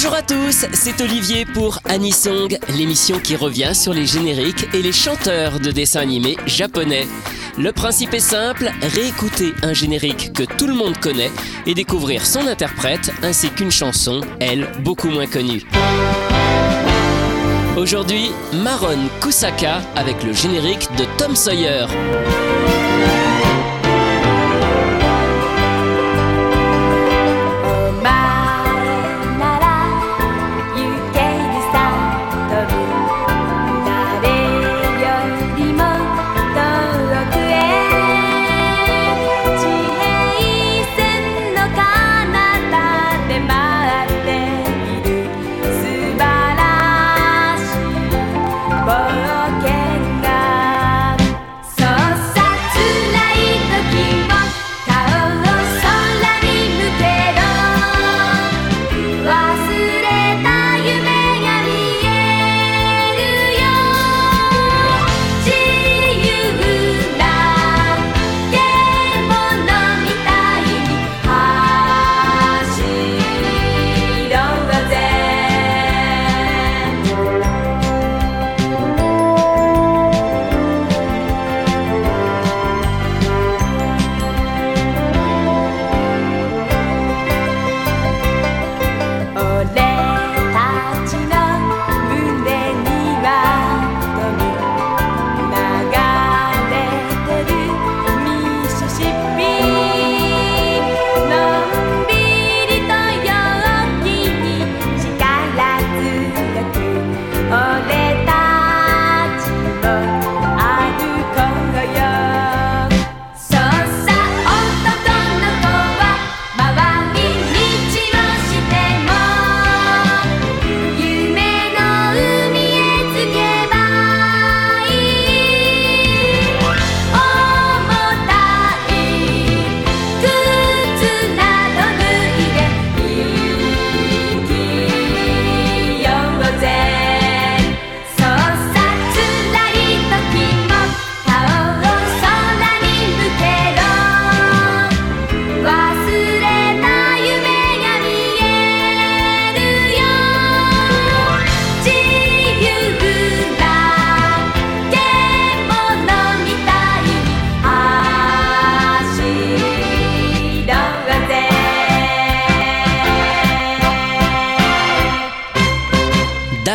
Bonjour à tous, c'est Olivier pour Anisong, l'émission qui revient sur les génériques et les chanteurs de dessins animés japonais. Le principe est simple, réécouter un générique que tout le monde connaît et découvrir son interprète ainsi qu'une chanson, elle, beaucoup moins connue. Aujourd'hui, Maron Kusaka avec le générique de Tom Sawyer.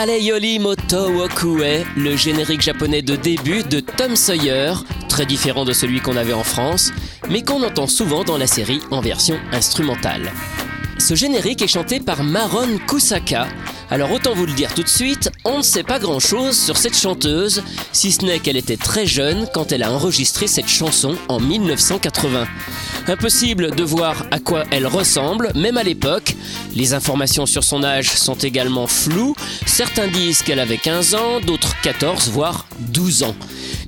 Yoli Moto Wokue, le générique japonais de début de Tom Sawyer, très différent de celui qu'on avait en France, mais qu'on entend souvent dans la série en version instrumentale. Ce générique est chanté par Maron Kusaka. Alors autant vous le dire tout de suite, on ne sait pas grand-chose sur cette chanteuse, si ce n'est qu'elle était très jeune quand elle a enregistré cette chanson en 1980. Impossible de voir à quoi elle ressemble, même à l'époque. Les informations sur son âge sont également floues. Certains disent qu'elle avait 15 ans, d'autres 14, voire 12 ans.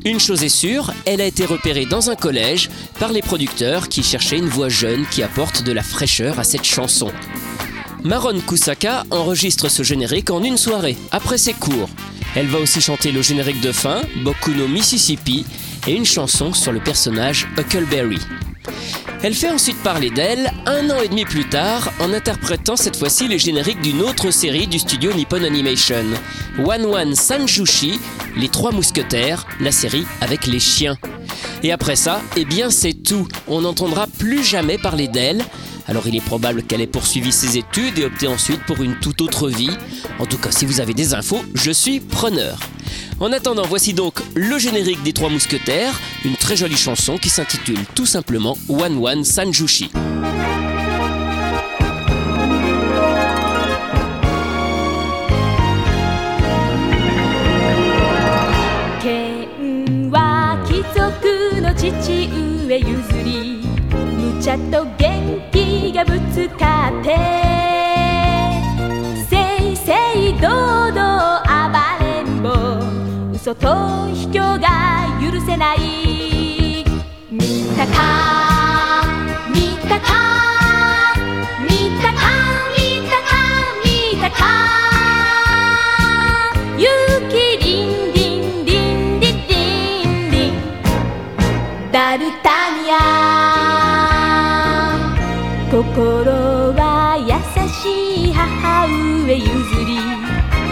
Une chose est sûre, elle a été repérée dans un collège par les producteurs qui cherchaient une voix jeune qui apporte de la fraîcheur à cette chanson. Maron Kusaka enregistre ce générique en une soirée, après ses cours. Elle va aussi chanter le générique de fin, Bokuno Mississippi, et une chanson sur le personnage Huckleberry. Elle fait ensuite parler d'elle un an et demi plus tard en interprétant cette fois-ci les génériques d'une autre série du studio Nippon Animation, One One Sanjushi, Les Trois Mousquetaires, la série avec les chiens. Et après ça, eh bien c'est tout, on n'entendra plus jamais parler d'elle. Alors il est probable qu'elle ait poursuivi ses études et opté ensuite pour une toute autre vie. En tout cas, si vous avez des infos, je suis preneur. En attendant, voici donc le générique des Trois Mousquetaires, une très jolie chanson qui s'intitule tout simplement One One Sanjushi. がぶつかって正々堂々暴れん坊嘘と卑怯が許せない。見たか見たか。心は優しい母上譲り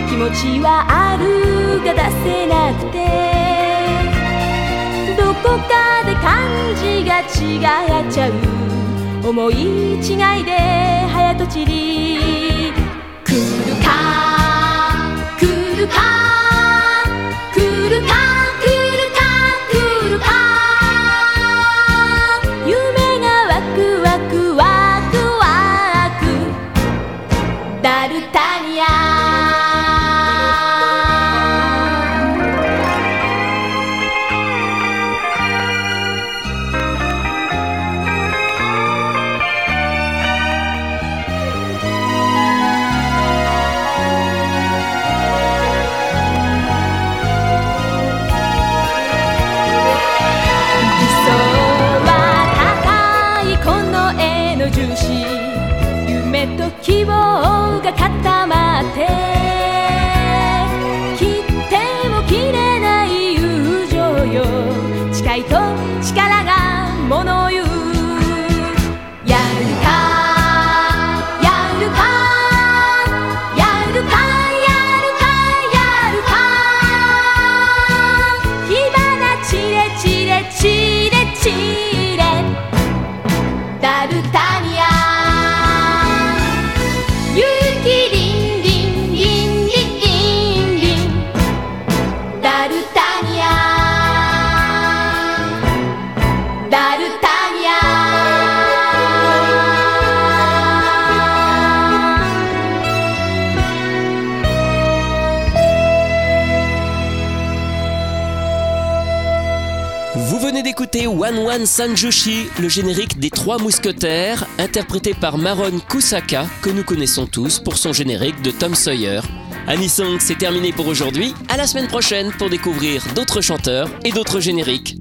気持ちはあるが出せなくてどこかで感じが違っちゃう思い違いで早とちり来るか d'écouter One One Sanjushi, le générique des Trois Mousquetaires, interprété par Maron Kusaka, que nous connaissons tous pour son générique de Tom Sawyer. Anisong, c'est terminé pour aujourd'hui. À la semaine prochaine pour découvrir d'autres chanteurs et d'autres génériques.